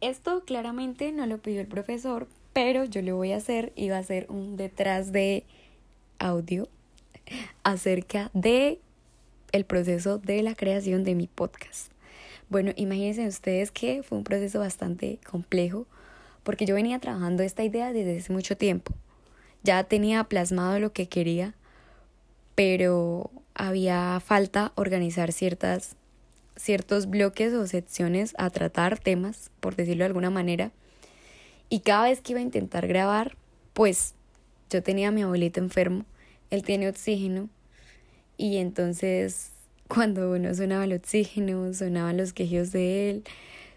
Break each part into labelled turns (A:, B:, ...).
A: Esto claramente no lo pidió el profesor, pero yo lo voy a hacer y va a ser un detrás de audio acerca de el proceso de la creación de mi podcast. Bueno, imagínense ustedes que fue un proceso bastante complejo porque yo venía trabajando esta idea desde hace mucho tiempo. Ya tenía plasmado lo que quería, pero había falta organizar ciertas ciertos bloques o secciones a tratar temas, por decirlo de alguna manera. Y cada vez que iba a intentar grabar, pues yo tenía a mi abuelito enfermo, él tiene oxígeno, y entonces cuando uno sonaba el oxígeno, sonaban los quejidos de él,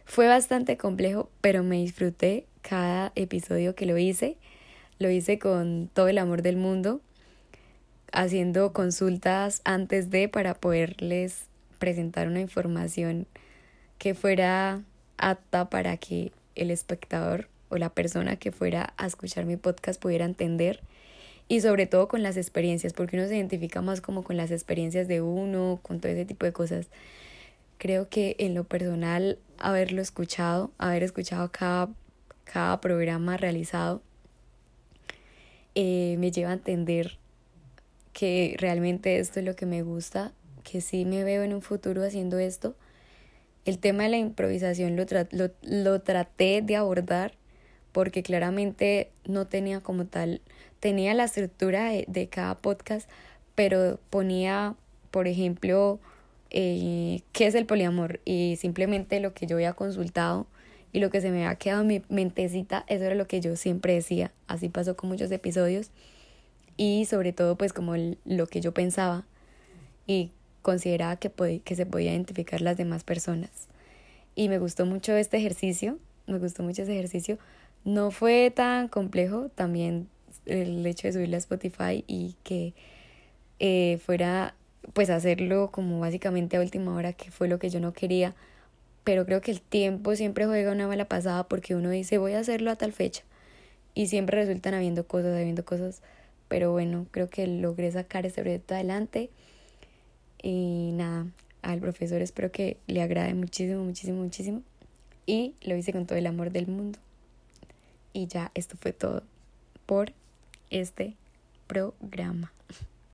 A: fue bastante complejo, pero me disfruté cada episodio que lo hice. Lo hice con todo el amor del mundo, haciendo consultas antes de para poderles presentar una información que fuera apta para que el espectador o la persona que fuera a escuchar mi podcast pudiera entender y sobre todo con las experiencias, porque uno se identifica más como con las experiencias de uno, con todo ese tipo de cosas. Creo que en lo personal, haberlo escuchado, haber escuchado cada, cada programa realizado, eh, me lleva a entender que realmente esto es lo que me gusta que sí me veo en un futuro haciendo esto. El tema de la improvisación lo, lo, lo traté de abordar porque claramente no tenía como tal, tenía la estructura de, de cada podcast, pero ponía, por ejemplo, eh, qué es el poliamor y simplemente lo que yo había consultado y lo que se me había quedado en mi mentecita, eso era lo que yo siempre decía. Así pasó con muchos episodios y sobre todo pues como lo que yo pensaba y consideraba que, que se podía identificar las demás personas. Y me gustó mucho este ejercicio, me gustó mucho ese ejercicio. No fue tan complejo también el hecho de subirlo a Spotify y que eh, fuera pues hacerlo como básicamente a última hora, que fue lo que yo no quería. Pero creo que el tiempo siempre juega una mala pasada porque uno dice voy a hacerlo a tal fecha y siempre resultan habiendo cosas, habiendo cosas. Pero bueno, creo que logré sacar este proyecto adelante. Y nada, al profesor espero que le agrade muchísimo, muchísimo, muchísimo. Y lo hice con todo el amor del mundo. Y ya, esto fue todo por este programa.